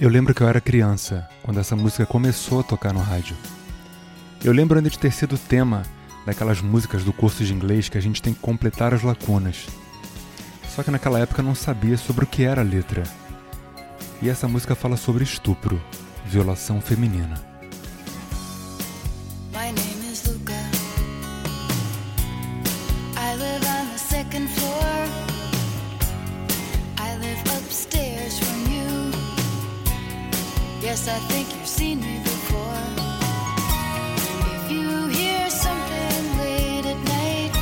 Eu lembro que eu era criança quando essa música começou a tocar no rádio. Eu lembro ainda de ter sido tema daquelas músicas do curso de inglês que a gente tem que completar as lacunas. Só que naquela época eu não sabia sobre o que era a letra. E essa música fala sobre estupro, violação feminina. Yes, I think you've seen me before. If you hear something late at night,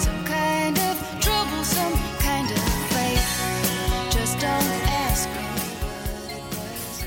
some kind of trouble, some kind of fight, just don't ask me what it was.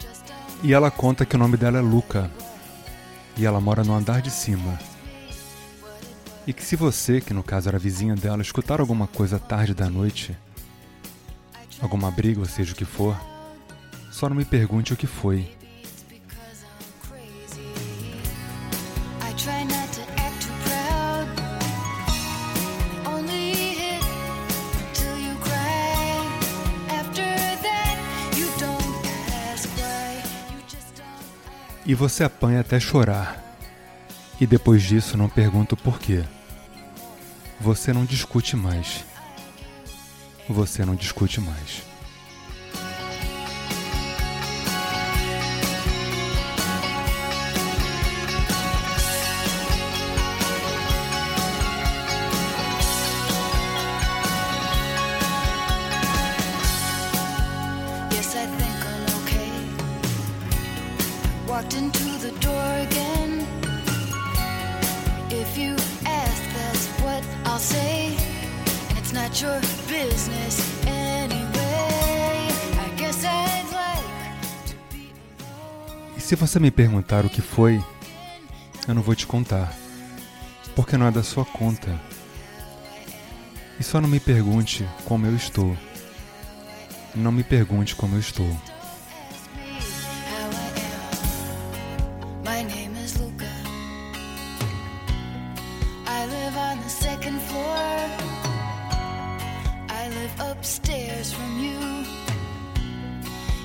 Just don't. E ela conta que o nome dela é Luca. E ela mora no andar de cima. E que se você, que no caso era vizinha dela, escutar alguma coisa tarde da noite, alguma briga, ou seja o que for, só não me pergunte o que foi. E você apanha até chorar. E depois disso não pergunta o porquê. Você não discute mais. Você não discute mais. Yes, I think I'm okay. Walked into the door again. If you ask, that's what I'll say. It's not your business anyway. I guess I'd like to be alone. E se você me perguntar o que foi, eu não vou te contar. Porque não é da sua conta. E só não me pergunte como eu estou. Não me pergunte como eu estou.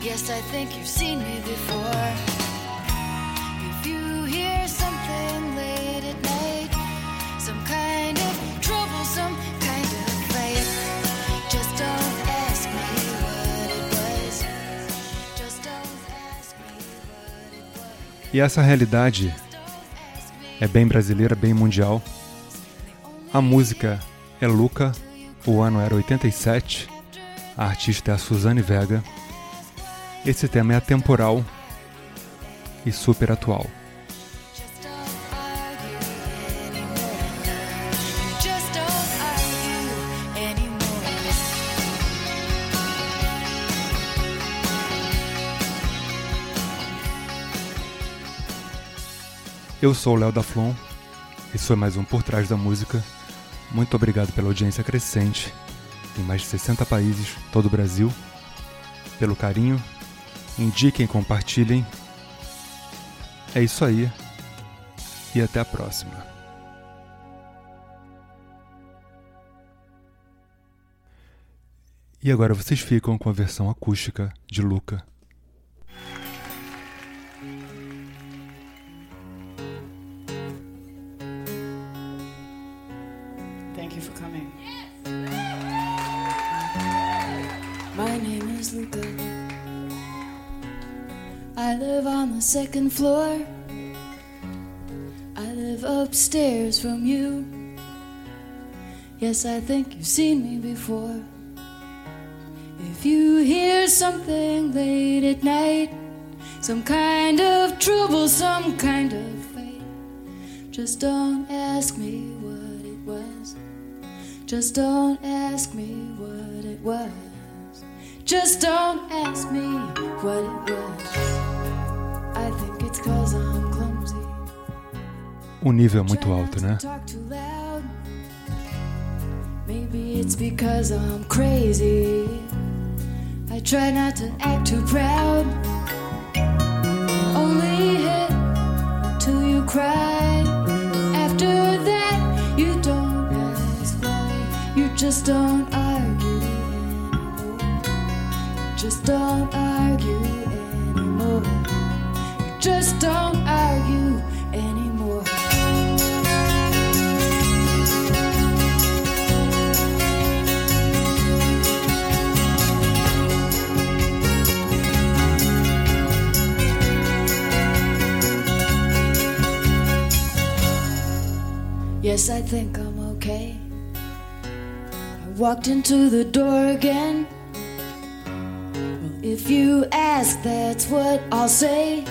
Yes, I think you've seen me before. E essa realidade é bem brasileira, bem mundial. A música é Luca, o ano era 87, a artista é a Suzane Vega. Esse tema é atemporal e super atual. Eu sou o Léo da Flon, esse foi mais um Por Trás da Música. Muito obrigado pela audiência crescente em mais de 60 países, todo o Brasil, pelo carinho. Indiquem, compartilhem. É isso aí e até a próxima. E agora vocês ficam com a versão acústica de Luca. Thank you for coming. My name is Luca. I live on the second floor. I live upstairs from you. Yes, I think you've seen me before. If you hear something late at night, some kind of trouble, some kind of fight, just don't ask me what it was. Just don't ask me what it was. Just don't ask me what it was. I think it's cause I'm clumsy. O nível é muito alto, né? Talk too loud. Maybe it's because I'm crazy. I try not to act too proud. Only hit till you cry. Don't argue anymore. Just don't argue anymore. Just don't argue anymore. Yes, I think I'm. Walked into the door again. Well, if you ask, that's what I'll say.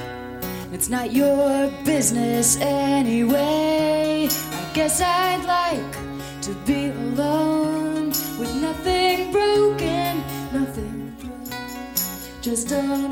It's not your business anyway. I guess I'd like to be alone with nothing broken, nothing broken. Just don't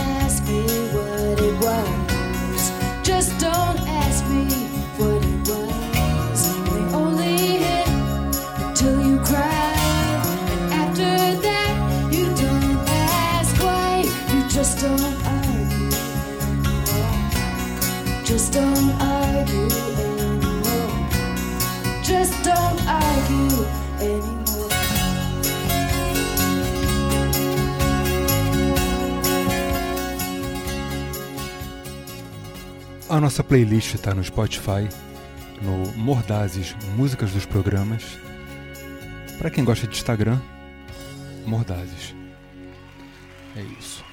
just don't argue anymore. Just don't argue anymore. Just don't argue anymore. A nossa playlist está no Spotify, no Mordazes Músicas dos Programas. Para quem gosta de Instagram, Mordazes. É isso.